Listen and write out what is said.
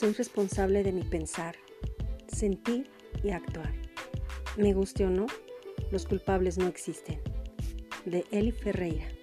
Soy responsable de mi pensar, sentir y actuar. Me guste o no, los culpables no existen. De Eli Ferreira.